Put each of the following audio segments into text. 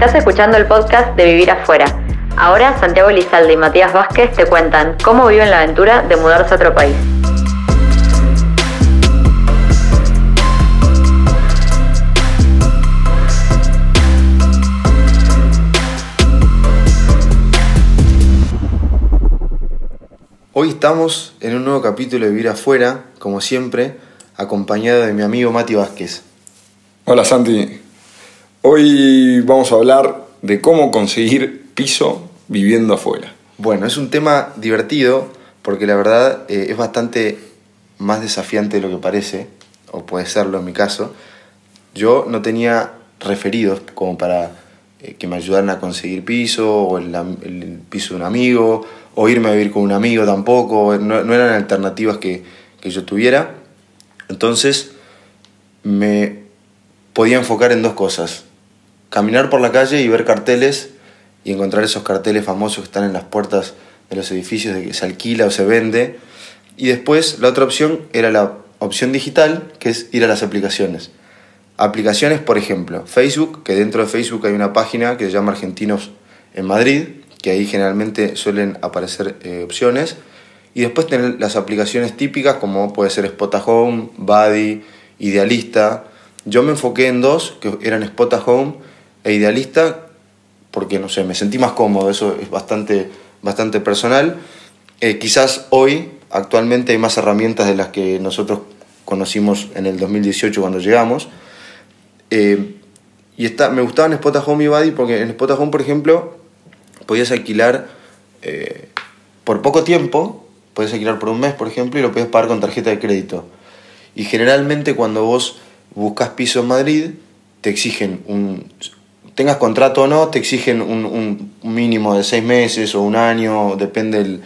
Estás escuchando el podcast de Vivir Afuera. Ahora Santiago Lizalde y Matías Vázquez te cuentan cómo viven la aventura de mudarse a otro país. Hoy estamos en un nuevo capítulo de Vivir Afuera, como siempre, acompañado de mi amigo Mati Vázquez. Hola Santi, hoy vamos a hablar de cómo conseguir piso viviendo afuera. Bueno, es un tema divertido porque la verdad eh, es bastante más desafiante de lo que parece, o puede serlo en mi caso. Yo no tenía referidos como para eh, que me ayudaran a conseguir piso, o el, piso de un amigo, o irme a vivir con un amigo tampoco, no, no eran alternativas que, que, yo tuviera. Entonces me podía enfocar en dos cosas. Caminar por la calle y ver carteles y encontrar esos carteles famosos que están en las puertas de los edificios de que se alquila o se vende. Y después la otra opción era la opción digital, que es ir a las aplicaciones. Aplicaciones, por ejemplo, Facebook, que dentro de Facebook hay una página que se llama Argentinos en Madrid, que ahí generalmente suelen aparecer eh, opciones. Y después tener las aplicaciones típicas como puede ser Spotahome, Buddy, Idealista. Yo me enfoqué en dos, que eran Spotahome e Idealista, porque no sé, me sentí más cómodo, eso es bastante, bastante personal. Eh, quizás hoy, actualmente, hay más herramientas de las que nosotros conocimos en el 2018 cuando llegamos. Eh, y está, me gustaban Spotahome y Buddy porque en Spotahome, por ejemplo, podías alquilar eh, por poco tiempo, podías alquilar por un mes, por ejemplo, y lo podías pagar con tarjeta de crédito. Y generalmente cuando vos buscas piso en Madrid, te exigen un... Tengas contrato o no, te exigen un, mínimo de seis meses o un año, depende el,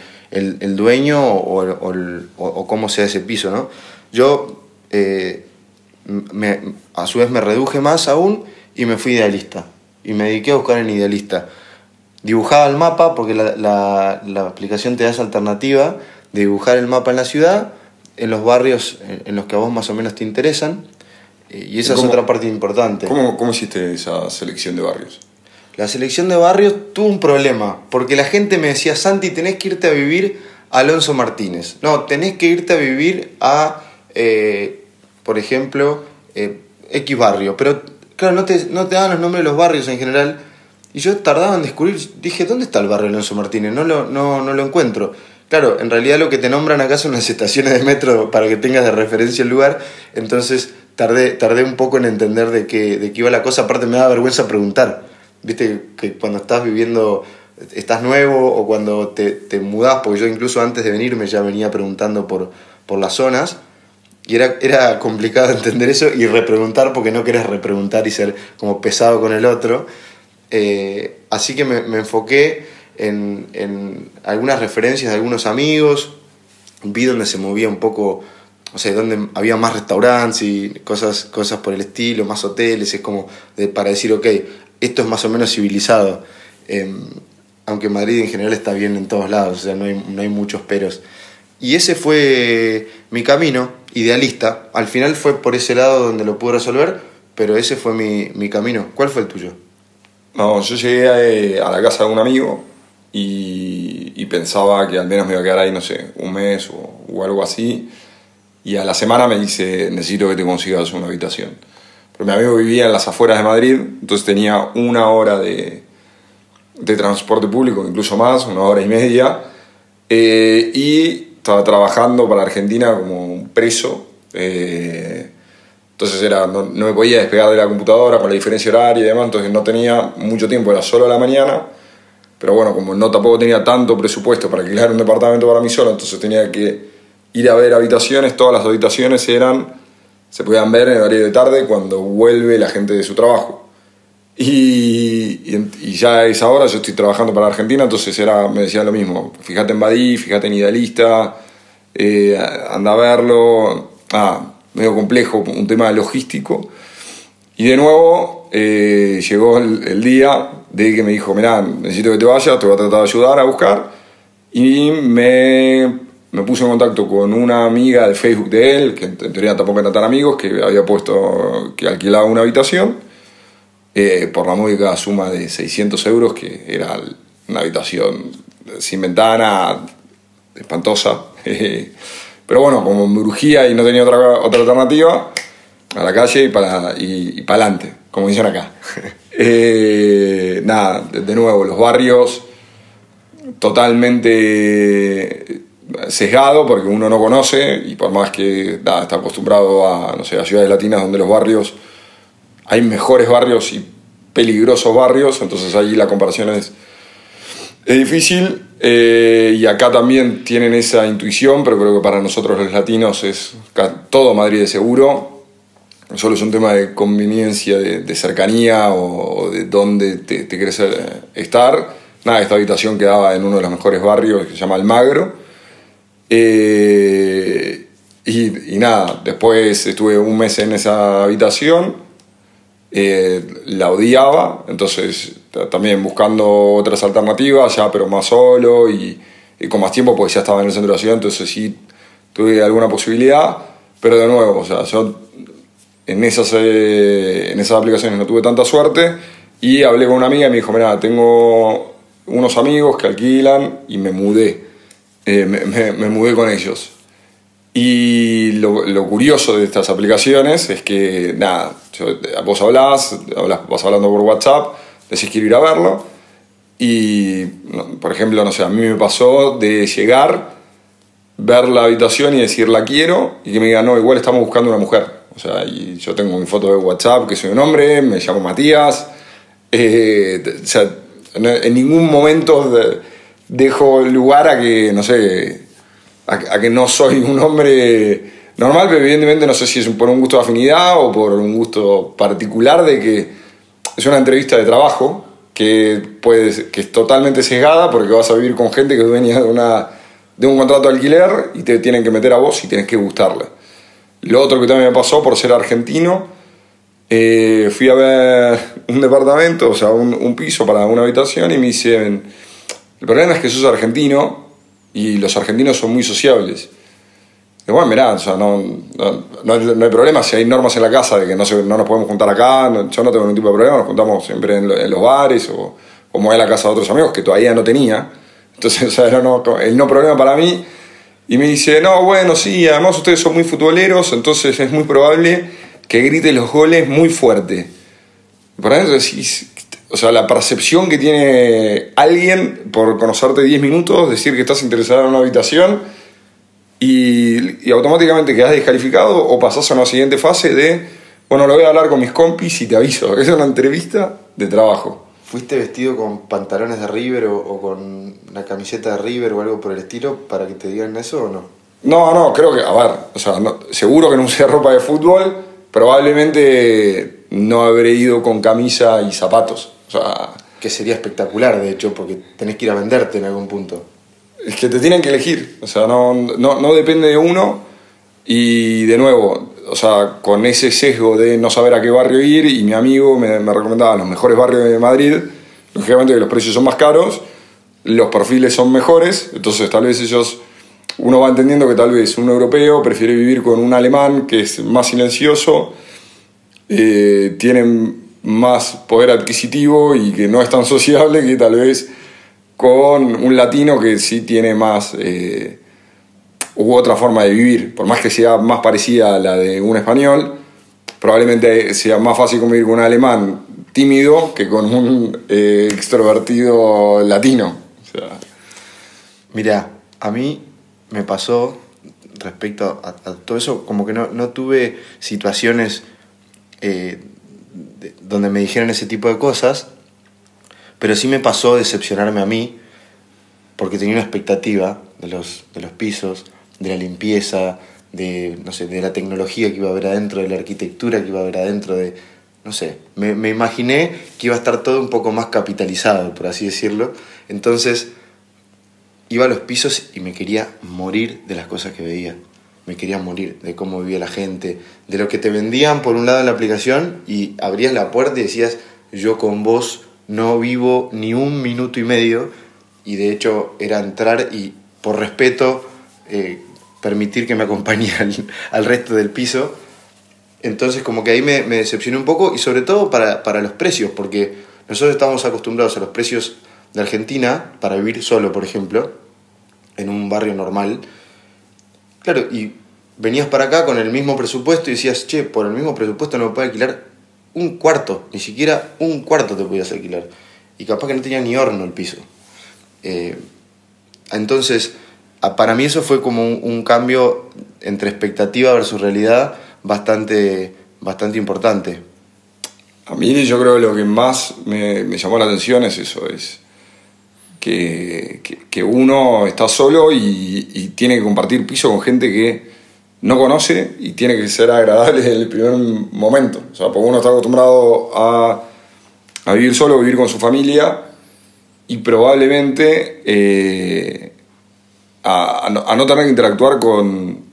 el, dueño o, el, o, cómo sea ese piso, ¿no? Yo, eh, a su vez, me reduje más aún y me fui idealista. Y me dediqué a buscar en idealista dibujaba el mapa, porque la, la, la, aplicación te da esa alternativa de dibujar el mapa en la ciudad, en los barrios en los que a vos más o menos te interesan, y esa es otra parte importante. ¿cómo, ¿Cómo hiciste esa selección de barrios? La selección de barrios tuvo un problema, porque la gente me decía, Santi, tenés que irte a vivir a Alonso Martínez. No, tenés que irte a vivir a, eh, por ejemplo, eh, X barrio. Pero, claro, no te, no te daban los nombres de los barrios en general, y yo tardaba en descubrir, dije, ¿dónde está el barrio Alonso Martínez? No lo, no, no lo encuentro. Claro, en realidad lo que te nombran acá son las estaciones de metro para que tengas de referencia el lugar, entonces tardé, tardé un poco en entender de qué, de qué iba la cosa, aparte me da vergüenza preguntar, viste que cuando estás viviendo, estás nuevo o cuando te, te mudás, porque yo incluso antes de venirme ya venía preguntando por, por las zonas, y era, era complicado entender eso y repreguntar porque no querés repreguntar y ser como pesado con el otro. Eh, así que me, me enfoqué en, en, algunas referencias de algunos amigos, vi donde se movía un poco, o sea, donde había más restaurantes y cosas, cosas por el estilo, más hoteles, es como de, para decir, ok, esto es más o menos civilizado. Eh, aunque Madrid en general está bien en todos lados, o sea, no hay, no hay muchos peros. Y ese fue mi camino, idealista. Al final fue por ese lado donde lo pude resolver, pero ese fue mi, mi camino. ¿Cuál fue el tuyo? No, yo llegué a, a la casa de un amigo y, y, pensaba que al menos me iba a quedar ahí, no sé, un mes o, o, algo así. Y a la semana me dice, necesito que te consigas una habitación. Pero mi amigo vivía en las afueras de Madrid, entonces tenía una hora de, de transporte público, incluso más, una hora y media. Eh, y estaba trabajando para Argentina como un preso. Eh, entonces era, no, no, me podía despegar de la computadora con la diferencia horaria y demás, entonces no tenía mucho tiempo, era solo a la mañana. Pero bueno, como no tampoco tenía tanto presupuesto para alquilar un departamento para mí solo, entonces tenía que ir a ver habitaciones. Todas las habitaciones eran, se podían ver en el horario de tarde cuando vuelve la gente de su trabajo. Y, ya a esa hora yo estoy trabajando para Argentina, entonces era, me decían lo mismo. Fíjate en Badí, fíjate en Idealista, eh, anda a verlo. Ah, medio complejo, un tema logístico. Y de nuevo eh, llegó el, el, día de que me dijo, mirá, necesito que te vayas, te voy a tratar de ayudar a buscar. Y me, me puse en contacto con una amiga de Facebook de él, que en teoría tampoco eran tan amigos, que había puesto que alquilaba una habitación. eh, por la módica suma de 600 euros, que era una habitación sin ventana, espantosa. Pero bueno, como me brujía y no tenía otra, otra alternativa, a la calle y para y, para adelante, como dicen acá. Eh, nada, de nuevo, los barrios totalmente sesgado porque uno no conoce y por más que está acostumbrado a, no sé, a ciudades latinas donde los barrios, hay mejores barrios y peligrosos barrios, entonces ahí la comparación es, es difícil eh, y acá también tienen esa intuición, pero creo que para nosotros los latinos es todo Madrid de seguro, solo es un tema de conveniencia, de, cercanía o, de dónde te, te querés eh, estar. Nada, esta habitación quedaba en uno de los mejores barrios que se llama Almagro. Eh, y, nada, después estuve un mes en esa habitación, eh, la odiaba, entonces también buscando otras alternativas, ya pero más solo y, con más tiempo, porque ya estaba en el centro de la ciudad, entonces sí tuve alguna posibilidad, pero de nuevo, o sea, yo en esas, eh, en esas aplicaciones no tuve tanta suerte y hablé con una amiga y me dijo, mira, tengo unos amigos que alquilan y me mudé, eh, me, mudé con ellos. Y lo, curioso de estas aplicaciones es que, nada, vos hablás, vas hablando por WhatsApp, decís quiero ir a verlo, y, por ejemplo, no sé, a mí me pasó de llegar, ver la habitación y decir la quiero, y que me digan, no, igual estamos buscando una mujer. O sea, y yo tengo mi foto de WhatsApp, que soy un hombre, me llamo Matías. Eh, o sea, en ningún momento dejo lugar a que, no sé, a, que no soy un hombre normal, pero evidentemente no sé si es por un gusto de afinidad o por un gusto particular de que es una entrevista de trabajo que, puede, que es totalmente sesgada porque vas a vivir con gente que venía de, una, de un contrato de alquiler y te tienen que meter a vos y tienes que gustarle. Lo otro que también me pasó por ser argentino, eh, fui a ver un departamento, o sea, un, piso para una habitación y me dicen, el problema es que sos argentino y los argentinos son muy sociables. Y bueno, mirá, o sea, no, no, hay problema si hay normas en la casa de que no, no nos podemos juntar acá, yo no tengo ningún tipo de problema, nos juntamos siempre en, los bares o como en la casa de otros amigos que todavía no tenía. Entonces, o sea, era no, el no problema para mí y me dice, no, bueno, sí, además ustedes son muy futboleros, entonces es muy probable que grite los goles muy fuerte. Por adentro decís, o sea, la percepción que tiene alguien por conocerte 10 minutos, decir que estás interesado en una habitación y, y automáticamente quedas descalificado o pasás a una siguiente fase de, bueno, lo voy a hablar con mis compis y te aviso. Es una entrevista de trabajo. ¿Fuiste vestido con pantalones de River o, con una camiseta de River o algo por el estilo para que te digan eso o no? No, no, creo que, a ver, o sea, seguro que no usé ropa de fútbol, probablemente no habré ido con camisa y zapatos. O sea, que sería espectacular, de hecho, porque tenés que ir a venderte en algún punto. Es que te tienen que elegir, o sea, no, no, no depende de uno. Y de nuevo, o sea, con ese sesgo de no saber a qué barrio ir y mi amigo me, me recomendaba los mejores barrios de Madrid, lógicamente que los precios son más caros, los perfiles son mejores, entonces tal vez ellos, uno va entendiendo que tal vez un europeo prefiere vivir con un alemán que es más silencioso, eh, tienen más poder adquisitivo y que no es tan sociable que tal vez con un latino que sí tiene más... Eh, u otra forma de vivir, por más que sea más parecida a la de un español, probablemente sea más fácil convivir con un alemán tímido que con un eh, extrovertido latino. Mira, a mí me pasó respecto a, todo eso, como que no, tuve situaciones eh, donde me dijeran ese tipo de cosas, pero sí me pasó decepcionarme a mí, porque tenía una expectativa de los, de los pisos, de la limpieza, de, no sé, de la tecnología que iba a haber adentro, de la arquitectura que iba a haber adentro, de, no sé, me, me imaginé que iba a estar todo un poco más capitalizado, por así decirlo. Entonces, iba a los pisos y me quería morir de las cosas que veía. Me quería morir de cómo vivía la gente, de lo que te vendían por un lado en la aplicación y abrías la puerta y decías, yo con vos no vivo ni un minuto y medio. Y de hecho era entrar y por respeto eh, permitir que me acompañe al, resto del piso. Entonces como que ahí me, me decepcioné un poco y sobre todo para, para los precios, porque nosotros estamos acostumbrados a los precios de Argentina para vivir solo, por ejemplo, en un barrio normal. Claro, y venías para acá con el mismo presupuesto y decías, che, por el mismo presupuesto no me puedo alquilar un cuarto, ni siquiera un cuarto te podías alquilar. Y capaz que no tenía ni horno el piso. Eh, entonces, para mí eso fue como un, cambio entre expectativa versus realidad bastante, bastante importante. A mí yo creo que lo que más me, llamó la atención es eso, es que, que, uno está solo y, y, tiene que compartir piso con gente que no conoce y tiene que ser agradable desde el primer momento. O sea, porque uno está acostumbrado a, vivir solo, vivir con su familia y probablemente eh, a, a, no, tener que interactuar con,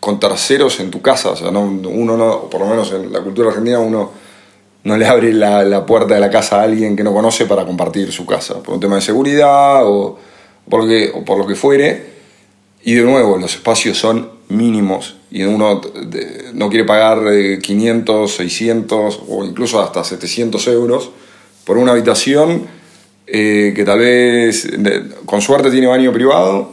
con, terceros en tu casa. O sea, no, uno no, por lo menos en la cultura argentina, uno no le abre la, la, puerta de la casa a alguien que no conoce para compartir su casa, por un tema de seguridad o por lo que, o por lo que fuere. Y de nuevo, los espacios son mínimos y uno no quiere pagar 500, eh, 600 o incluso hasta 700 euros por una habitación eh, que tal vez con suerte tiene baño privado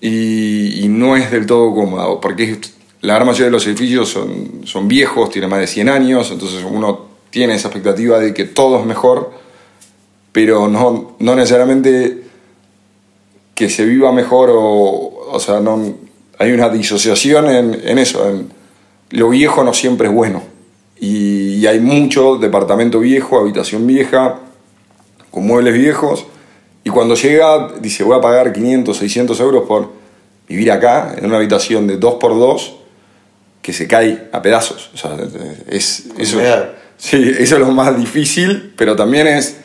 y, no es del todo cómodo, porque la gran mayoría de los edificios son, son viejos, tienen más de 100 años, entonces uno tiene esa expectativa de que todo es mejor, pero no, no necesariamente que se viva mejor o, o sea, no, hay una disociación en, eso, en lo viejo no siempre es bueno. Y, hay mucho departamento viejo, habitación vieja, con muebles viejos, y cuando llega dice voy a pagar 500, 600 euros por vivir acá, en una habitación de 2x2, que se cae a pedazos. O sea, es, eso, sí, eso es lo más difícil, pero también es,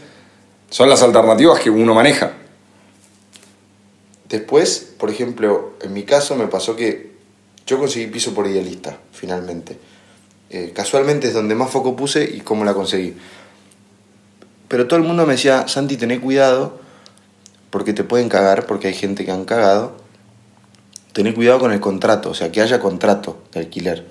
son las alternativas que uno maneja. Después, por ejemplo, en mi caso me pasó que yo conseguí piso por idealista, finalmente. Eh, casualmente es donde más foco puse y cómo la conseguí. Pero todo el mundo me decía, Santi, tené cuidado, porque te pueden cagar, porque hay gente que han cagado. Tené cuidado con el contrato, o sea, que haya contrato de alquiler.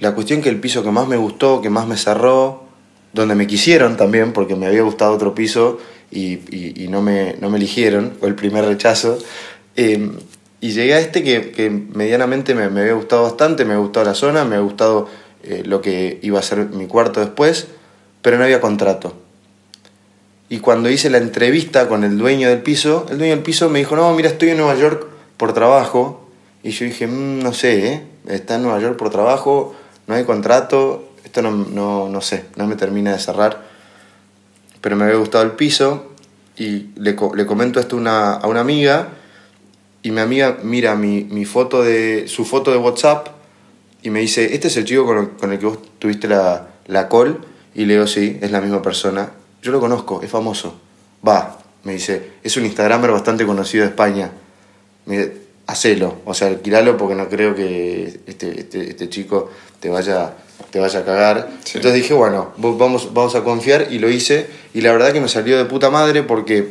La cuestión que el piso que más me gustó, que más me cerró, donde me quisieron también, porque me había gustado otro piso y, no, me, no, me, eligieron, fue el primer rechazo. Em, y llegué a este que, medianamente me, había gustado bastante, me ha gustado la zona, me ha gustado eh, lo que iba a ser mi cuarto después, pero no había contrato. Y cuando hice la entrevista con el dueño del piso, el dueño del piso me dijo, no, mira, estoy en Nueva York por trabajo. Y yo dije, mm, no sé, ¿eh? está en Nueva York por trabajo, no hay contrato, esto no, no, no sé, no me termina de cerrar pero me había gustado el piso y le, le comento esto una, a una amiga y mi amiga mira mi, mi, foto de, su foto de WhatsApp y me dice, ¿este es el chico con el, que vos tuviste la, la call? Y le digo, sí, es la misma persona. Yo lo conozco, es famoso. Va, me dice, es un Instagramer bastante conocido de España. Hacelo, o sea, alquilalo porque no creo que este, este, este chico te vaya te vaya a cagar. Entonces dije, bueno, vamos, vamos a confiar y lo hice. Y la verdad que me salió de puta madre porque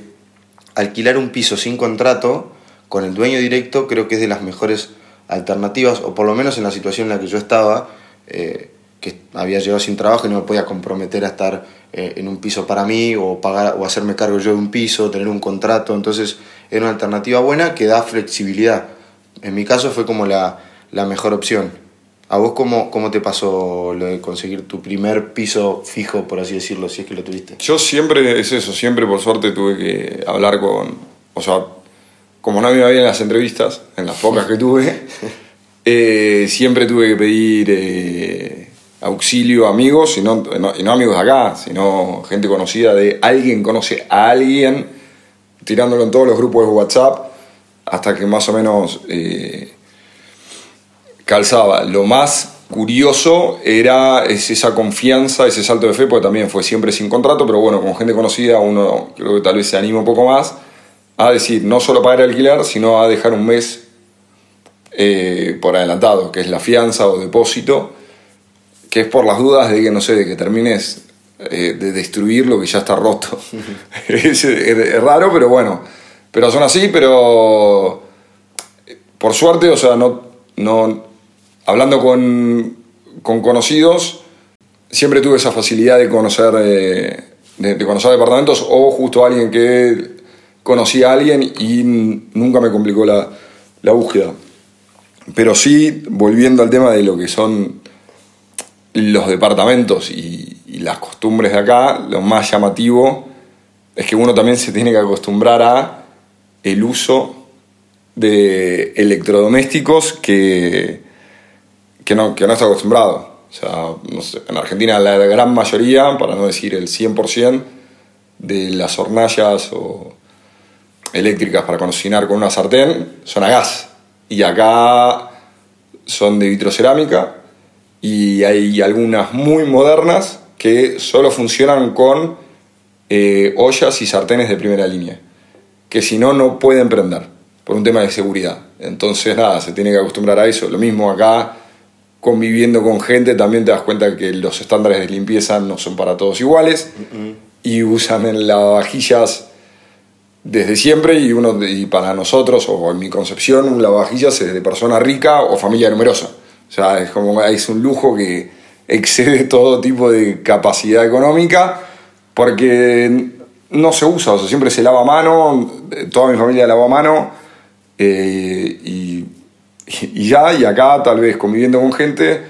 alquilar un piso sin contrato con el dueño directo creo que es de las mejores alternativas, o por lo menos en la situación en la que yo estaba, eh, que había llegado sin trabajo y no me podía comprometer a estar eh, en un piso para mí o, pagar, o hacerme cargo yo de un piso, tener un contrato. Entonces era una alternativa buena que da flexibilidad. En mi caso fue como la, la mejor opción. ¿A vos cómo, cómo te pasó lo de conseguir tu primer piso fijo, por así decirlo, si es que lo tuviste? Yo siempre, es eso, siempre por suerte tuve que hablar con, o sea, como no me iba bien en las entrevistas, en las pocas que tuve, eh, siempre tuve que pedir eh, auxilio a amigos, y no, y no, amigos de acá, sino gente conocida de alguien conoce a alguien, tirándolo en todos los grupos de WhatsApp, hasta que más o menos... Eh, calzaba. Lo más curioso era esa confianza, ese salto de fe, porque también fue siempre sin contrato, pero bueno, con gente conocida uno creo que tal vez se anima un poco más a decir, no solo pagar el alquiler, sino a dejar un mes eh, por adelantado, que es la fianza o depósito, que es por las dudas de que, no sé, de que termines eh, de destruir lo que ya está roto. es, es, raro, pero bueno, pero son así, pero por suerte, o sea, no, no, hablando con, con conocidos, siempre tuve esa facilidad de conocer, eh, de, de conocer departamentos o justo alguien que conocía a alguien y nunca me complicó la, la búsqueda. Pero sí, volviendo al tema de lo que son los departamentos y, y las costumbres de acá, lo más llamativo es que uno también se tiene que acostumbrar a el uso de electrodomésticos que, que, no, que no está acostumbrado. O sea, en Argentina la gran mayoría, para no decir el 100%, de las hornallas o eléctricas para cocinar con una sartén son a gas. Y acá son de vitrocerámica y hay algunas muy modernas que solo funcionan con eh, ollas y sartenes de primera línea, que si no, no pueden prender por un tema de seguridad. Entonces, nada, se tiene que acostumbrar a eso. Lo mismo acá, conviviendo con gente, también te das cuenta que los estándares de limpieza no son para todos iguales y usan en lavavajillas desde siempre y, uno, y para nosotros, o en mi concepción, un lavavajillas es de persona rica o familia numerosa. O sea, es como es un lujo que excede todo tipo de capacidad económica porque no se usa, o sea, siempre se lava a mano, toda mi familia lava a mano eh, y, ya, y acá tal vez conviviendo con gente,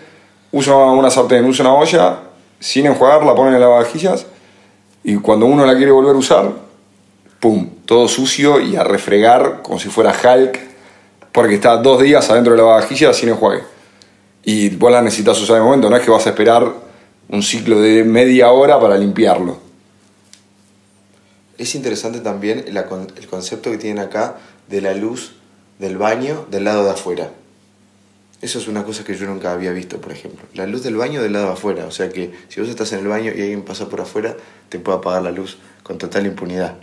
usa una sartén, usa una olla, sin enjuagar, la ponen en lavavajillas y cuando uno la quiere volver a usar, ¡pum! Todo sucio y a refregar como si fuera Hulk, porque está dos días adentro de la lavavajilla sin enjuague. Y vos la necesitas usar de momento, no es que vas a esperar un ciclo de media hora para limpiarlo. Es interesante también el, el concepto que tienen acá de la luz del baño del lado de afuera. Eso es una cosa que yo nunca había visto, por ejemplo. La luz del baño del lado de afuera. O sea que si vos estás en el baño y alguien pasa por afuera, te puede apagar la luz con total impunidad.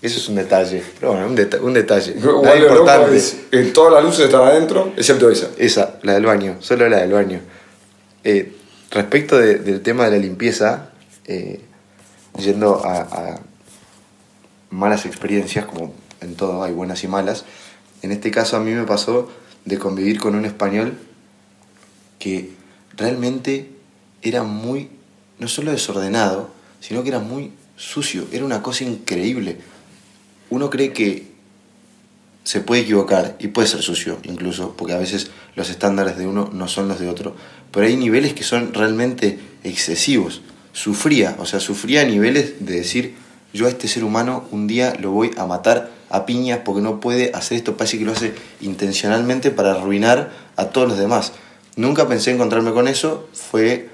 Eso es un detalle. Pero bueno, un, deta un detalle. Nada importante. Es, eh, todas las luces están adentro, excepto esa. Esa, la del baño. Solo la del baño. Eh, respecto de, del tema de la limpieza, eh, yendo a, a malas experiencias, como en todo hay buenas y malas, en este caso a mí me pasó de convivir con un español que realmente era muy, no solo desordenado, sino que era muy sucio, era una cosa increíble. Uno cree que se puede equivocar y puede ser sucio incluso, porque a veces los estándares de uno no son los de otro, pero hay niveles que son realmente excesivos. Sufría, o sea, sufría a niveles de decir, yo a este ser humano un día lo voy a matar a piñas porque no puede hacer esto, parece que lo hace intencionalmente para arruinar a todos los demás. Nunca pensé encontrarme con eso, fue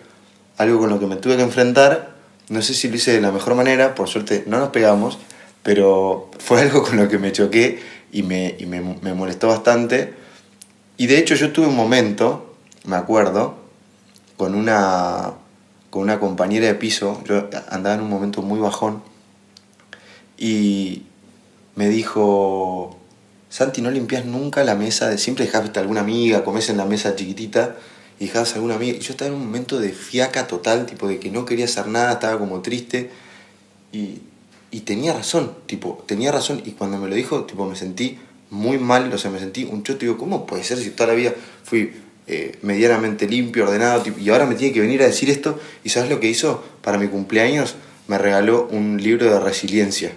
algo con lo que me tuve que enfrentar, no sé si lo hice de la mejor manera, por suerte no nos pegamos, pero fue algo con lo que me choqué y me, me molestó bastante. Y de hecho yo tuve un momento, me acuerdo, con una, con una compañera de piso, yo andaba en un momento muy bajón, y me dijo, Santi, no limpias nunca la mesa, de siempre dejas alguna amiga, comes en la mesa chiquitita y dejabas alguna amiga. Y yo estaba en un momento de fiaca total, tipo de que no quería hacer nada, estaba como triste. Y, y tenía razón, tipo, tenía razón. Y cuando me lo dijo, tipo, me sentí muy mal, o sea, me sentí un choto. Digo, ¿cómo puede ser si toda la vida fui eh, medianamente limpio, ordenado, y ahora me tiene que venir a decir esto? ¿Y sabes lo que hizo? Para mi cumpleaños me regaló un libro de resiliencia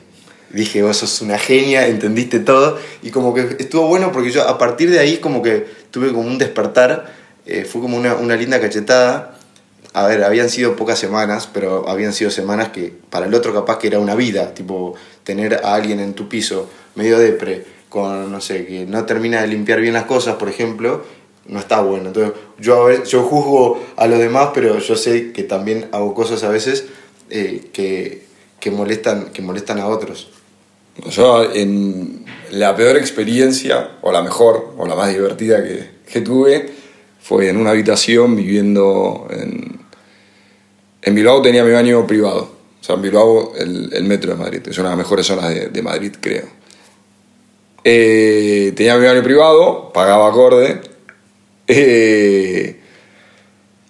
dije, vos sos una genia, entendiste todo. Y como que estuvo bueno porque yo a partir de ahí como que tuve como un despertar, eh, fue como una, una, linda cachetada. A ver, habían sido pocas semanas, pero habían sido semanas que para el otro capaz que era una vida, tipo tener a alguien en tu piso medio depre, con, no sé, que no termina de limpiar bien las cosas, por ejemplo, no está bueno. Entonces yo, a veces, yo juzgo a los demás, pero yo sé que también hago cosas a veces eh, que, que, molestan, que molestan a otros. Yo, en la peor experiencia, o la mejor, o la más divertida que, que tuve, fue en una habitación viviendo en. En Bilbao tenía mi baño privado. O sea, en Bilbao, el, metro de Madrid. Es una de las mejores zonas de, Madrid, creo. Eh, tenía mi baño privado, pagaba acorde. Eh,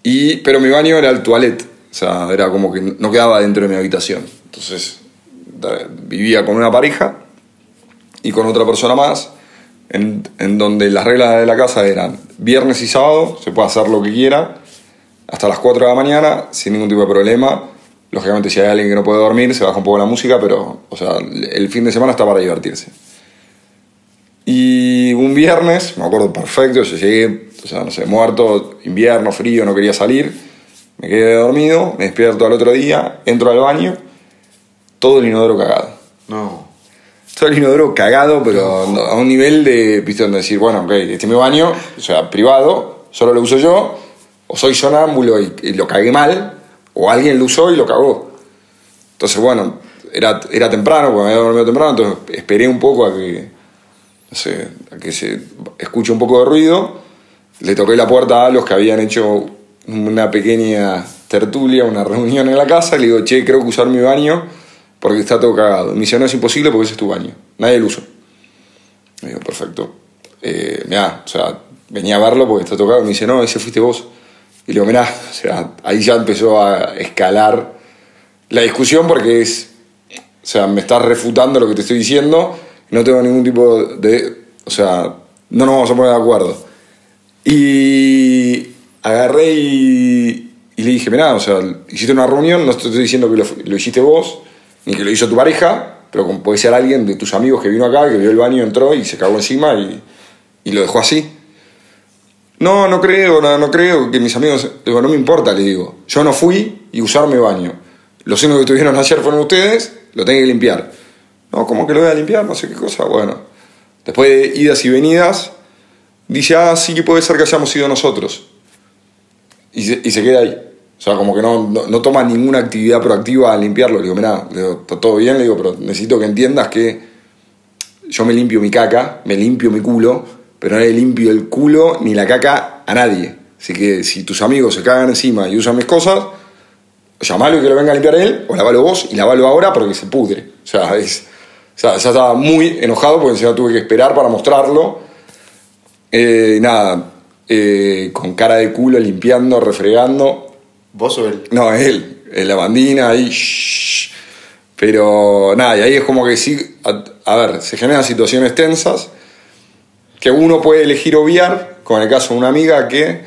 y, pero mi baño era el toilet. O sea, era como que no quedaba dentro de mi habitación. Entonces, vivía con una pareja y con otra persona más, en donde las reglas de la casa eran viernes y sábado, se puede hacer lo que quiera, hasta las 4 de la mañana, sin ningún tipo de problema. Lógicamente, si hay alguien que no puede dormir, se baja un poco la música, pero, o sea, el fin de semana está para divertirse. Y un viernes, me acuerdo perfecto, yo llegué, o sea, no sé, muerto, invierno, frío, no quería salir, me quedé dormido, me despierto al otro día, entro al baño, todo el inodoro cagado. No. Todo el inodoro cagado, pero a un nivel de, viste, donde decir, bueno, ok, este es mi baño, o sea, privado, solo lo uso yo, o soy sonámbulo y, lo cagué mal, o alguien lo usó y lo cagó. Entonces, bueno, era, era temprano, porque me había dormido temprano, entonces esperé un poco a que, a que se escuche un poco de ruido. Le toqué la puerta a los que habían hecho una pequeña tertulia, una reunión en la casa, y le digo, che, creo que usar mi baño porque está todo cagado. Me dice, no es imposible porque ese es tu baño. Nadie lo usó. Me digo, perfecto. Eh, o sea, venía a verlo porque está tocado. Me dice, no, ese fuiste vos. Y le digo, mirá, o sea, ahí ya empezó a escalar la discusión porque es, o sea, me estás refutando lo que te estoy diciendo, no tengo ningún tipo de, o sea, no nos vamos a poner de acuerdo. Y agarré y, y le dije, mirá, o sea, hiciste una reunión, no te estoy diciendo que lo, hiciste vos, ni que lo hizo tu pareja, pero como puede ser alguien de tus amigos que vino acá, que vio el baño, entró y se cagó encima y, y lo dejó así. No, no creo, no, no creo que mis amigos. Digo, no me importa, le digo. Yo no fui y usar mi baño. Los únicos que estuvieron ayer fueron ustedes, lo tengo que limpiar. No, ¿cómo que lo voy a limpiar? No sé qué cosa. Bueno, después de idas y venidas, dice, ah, sí que puede ser que hayamos sido nosotros. Y se, y se queda ahí. O sea, como que no, no, toma ninguna actividad proactiva a limpiarlo. Le digo, mirá, está todo bien, le digo, pero necesito que entiendas que yo me limpio mi caca, me limpio mi culo, pero no le limpio el culo ni la caca a nadie. Así que si tus amigos se cagan encima y usan mis cosas, llamalo y que lo venga a limpiar él, o lavalo vos y lavalo ahora porque se pudre. O sea, es, o sea ya estaba muy enojado porque encima tuve que esperar para mostrarlo. Eh, nada, eh, con cara de culo, limpiando, refregando. ¿Vos o él? No, él, la bandina, ahí. shhh. Pero nada, y ahí es como que sí, a, a ver, se generan situaciones tensas que uno puede elegir obviar, como en el caso de una amiga que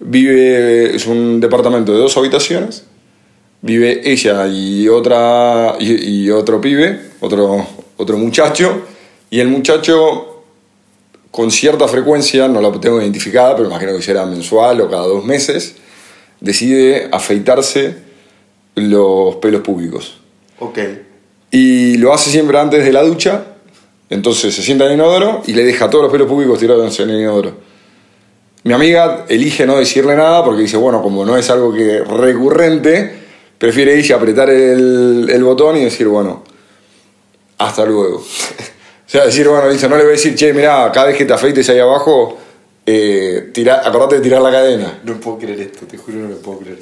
vive, es un departamento de dos habitaciones, vive ella y, otra, y, y otro pibe, otro, otro muchacho, y el muchacho con cierta frecuencia, no la tengo identificada, pero imagino que será mensual o cada dos meses, decide afeitarse los pelos públicos. Ok. Y lo hace siempre antes de la ducha. Entonces se sienta en el inodoro y le deja todos los pelos públicos tirados en el inodoro. Mi amiga elige no decirle nada porque dice, bueno, como no es algo que recurrente, prefiere ir y apretar el, botón y decir, bueno, hasta luego. o sea, decir, bueno, dice, no le voy a decir, che, mirá, cada vez que te afeites ahí abajo, eh, acordate de tirar la cadena. No puedo creer esto, te juro no lo puedo creer.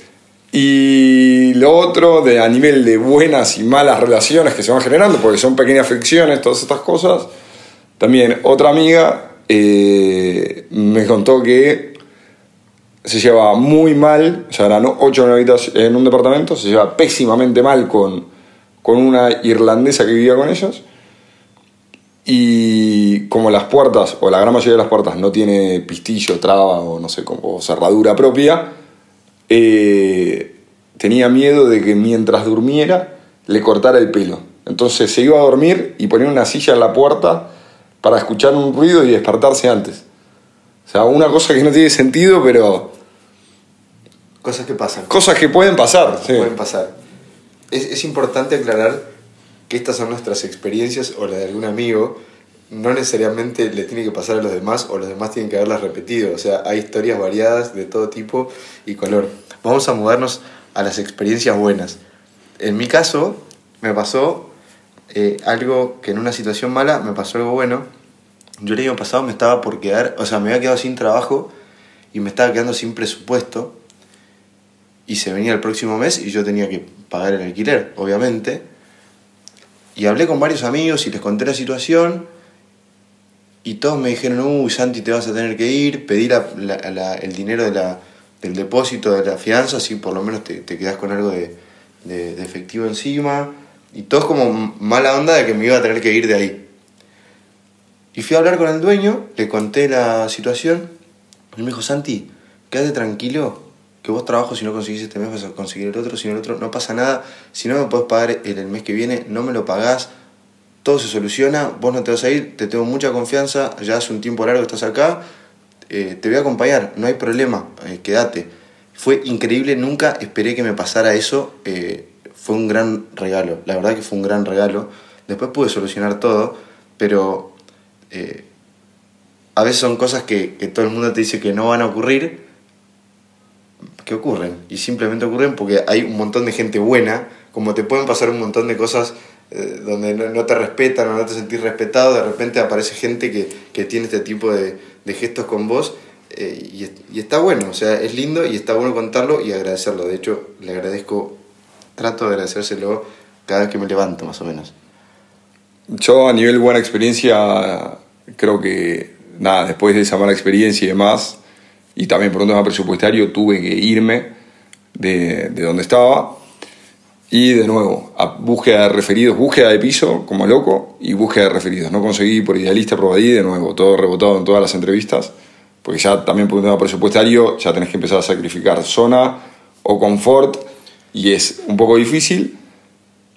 Y lo otro, de, a nivel de buenas y malas relaciones que se van generando, porque son pequeñas fricciones, todas estas cosas, también otra amiga eh, me contó que se llevaba muy mal, o sea, eran ocho en un departamento, se llevaba pésimamente mal con, con una irlandesa que vivía con ellos. Y como las puertas, o la gran mayoría de las puertas, no tiene pistillo, traba o no sé, como cerradura propia, eh, tenía miedo de que mientras durmiera le cortara el pelo. Entonces se iba a dormir y ponía una silla en la puerta para escuchar un ruido y despertarse antes. O sea, una cosa que no tiene sentido, pero Cosas que pasan. cosas que pueden pasar. sí. Pueden pasar. Es, es importante aclarar que estas son nuestras experiencias o la de algún amigo. No necesariamente le tiene que pasar a los demás o los demás tienen que haberlas repetido. O sea, hay historias variadas de todo tipo y color. Vamos a mudarnos a las experiencias buenas. En mi caso, me pasó eh, algo que en una situación mala me pasó algo bueno. Yo el año pasado me estaba por quedar, o sea, me había quedado sin trabajo y me estaba quedando sin presupuesto. Y se venía el próximo mes y yo tenía que pagar el alquiler, obviamente. Y hablé con varios amigos y les conté la situación. Y todos me dijeron, uy, Santi, te vas a tener que ir, pedí la- el dinero de la, del depósito de la fianza, así por lo menos te, te quedás con algo de, de- de efectivo encima. Y todos como mala onda de que me iba a tener que ir de ahí. Y fui a hablar con el dueño, le conté la situación. Y me dijo, Santi, quédate tranquilo, que vos trabajo si no conseguís este mes vas a conseguir el otro, si no el otro, no pasa nada. Si no me podés pagar el, el mes que viene, no me lo pagás. Todo se soluciona, vos no te vas a ir, te tengo mucha confianza, ya hace un tiempo largo que estás acá, eh, te voy a acompañar, no hay problema, eh, quédate. Fue increíble, nunca esperé que me pasara eso, eh, fue un gran regalo, la verdad que fue un gran regalo. Después pude solucionar todo, pero a veces son cosas que, que todo el mundo te dice que no van a ocurrir, que ocurren, y simplemente ocurren porque hay un montón de gente buena, como te pueden pasar un montón de cosas eh, donde no, te respetan o no te sentís respetado, de repente aparece gente que, que tiene este tipo de, gestos con vos eh, y, y está bueno, o sea, es lindo y está bueno contarlo y agradecerlo. De hecho, le agradezco, trato de agradecérselo cada vez que me levanto, más o menos. Yo a nivel buena experiencia, creo que nada, después de esa mala experiencia y demás, y también por un tema presupuestario, tuve que irme de, de donde estaba. Y de nuevo, a búsqueda de referidos, búsqueda de piso como loco y búsqueda de referidos. No conseguí por idealista, por ahí, de nuevo, todo rebotado en todas las entrevistas, porque ya también por un tema presupuestario ya tenés que empezar a sacrificar zona o confort y es un poco difícil.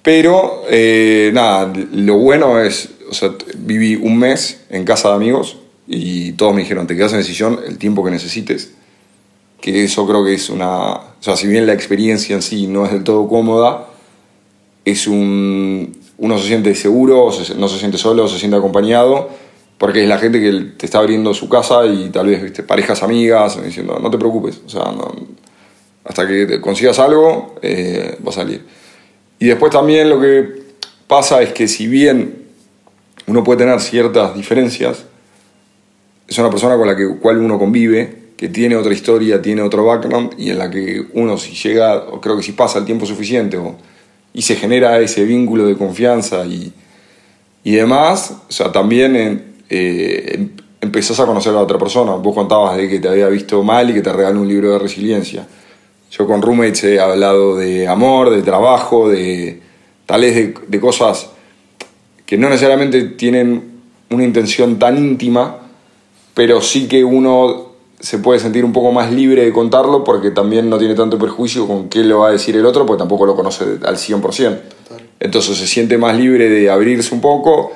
Pero eh, nada, lo bueno es, o sea, viví un mes en casa de amigos y todos me dijeron, te quedas en decisión el tiempo que necesites. Que eso creo que es una, o sea, si bien la experiencia en sí no es del todo cómoda, es un, uno se siente seguro, se- no se siente solo, se siente acompañado, porque es la gente que te está abriendo su casa y tal vez ¿viste? parejas amigas diciendo, no te preocupes, o sea, hasta que consigas algo, eh, va a salir. Y después también lo que pasa es que si bien uno puede tener ciertas diferencias, es una persona con la que, cual uno convive, que tiene otra historia, tiene otro background, y en la que uno si llega, creo que si pasa el tiempo suficiente, y se genera ese vínculo de confianza y, y demás, o sea, también en- eh, em- empezás a conocer a otra persona. Vos contabas de que te había visto mal y que te regaló un libro de resiliencia. Yo con roommates he hablado de amor, de trabajo, de tales de, de cosas que no necesariamente tienen una intención tan íntima, pero sí que uno se puede sentir un poco más libre de contarlo porque también no tiene tanto perjuicio con qué lo va a decir el otro, porque tampoco lo conoce al 100%. Entonces se siente más libre de abrirse un poco,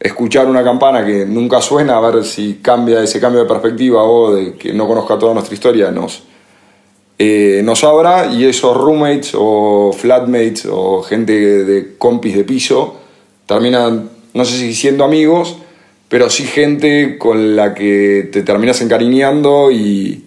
escuchar una campana que nunca suena, a ver si cambia ese cambio de perspectiva o de que no conozca toda nuestra historia, nos, eh, nos abra y esos roommates o flatmates o gente de compis de piso terminan, no sé si siendo amigos, pero sí gente con la que te terminas encariñando y,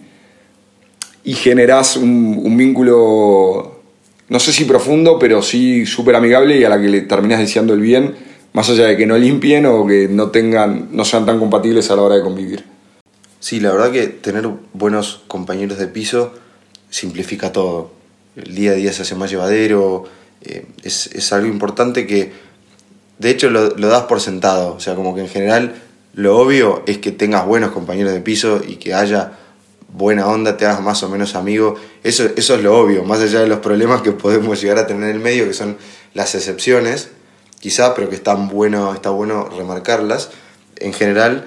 y generás un, vínculo, no sé si profundo, pero sí súper amigable y a la que le terminas deseando el bien, más allá de que no limpien o que no, tengan, no sean tan compatibles a la hora de convivir. Sí, la verdad que tener buenos compañeros de piso simplifica todo. El día a día se hace más llevadero, eh, es, es algo importante que de hecho lo, das por sentado. O sea, como que en general lo obvio es que tengas buenos compañeros de piso y que haya buena onda, te hagas más o menos amigo. Eso, eso es lo obvio, más allá de los problemas que podemos llegar a tener en el medio, que son las excepciones, quizá, pero que están bueno, está bueno remarcarlas. En general,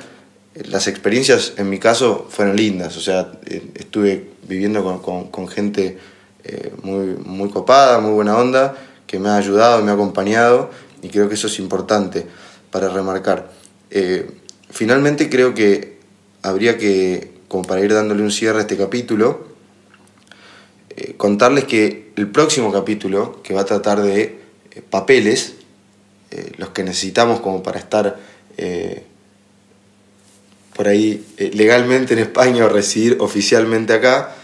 las experiencias en mi caso fueron lindas, o sea, eh, estuve viviendo con gente eh, muy, muy copada, muy buena onda, que me ha ayudado, me ha acompañado y creo que eso es importante para remarcar. Eh, finalmente creo que habría que, como para ir dándole un cierre a este capítulo, eh, contarles que el próximo capítulo, que va a tratar de eh, papeles, los que necesitamos como para estar por ahí legalmente en España o residir oficialmente acá,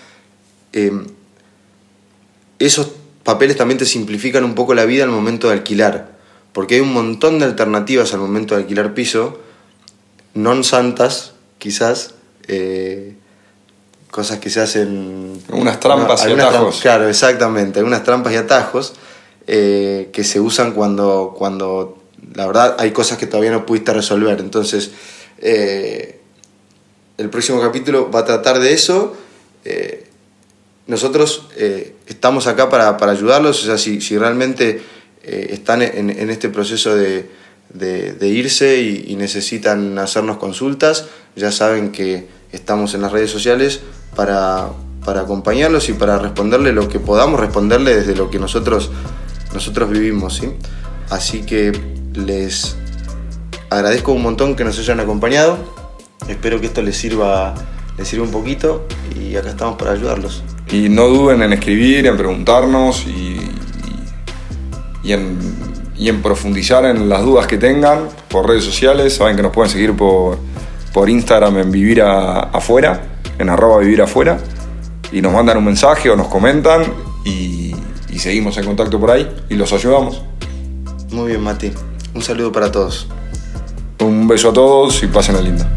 esos papeles también te simplifican un poco la vida al momento de alquilar, porque hay un montón de alternativas al momento de alquilar piso, non santas, quizás, eh, cosas que se hacen... Unas trampas y atajos. claro, exactamente, algunas trampas y atajos eh, que se usan cuando, cuando, la verdad, hay cosas que todavía no pudiste resolver. Entonces, eh, el próximo capítulo va a tratar de eso. Nosotros estamos acá para, para ayudarlos, o sea, si, si realmente eh, están en, este proceso de, irse y, necesitan hacernos consultas, ya saben que estamos en las redes sociales para, acompañarlos y para responderle lo que podamos responderle desde lo que nosotros, vivimos. ¿sí? Así que les agradezco un montón que nos hayan acompañado. Espero que esto les sirva, les sirva un poquito y acá estamos para ayudarlos. Y no duden en escribir, en preguntarnos y, en, y, en, profundizar en las dudas que tengan por redes sociales. Saben que nos pueden seguir por, por Instagram en Vivir Afuera, en arroba Vivir Afuera. Y nos mandan un mensaje o nos comentan y, y seguimos en contacto por ahí y los ayudamos. Muy bien, Mati. Un saludo para todos. Un beso a todos y pasen la linda.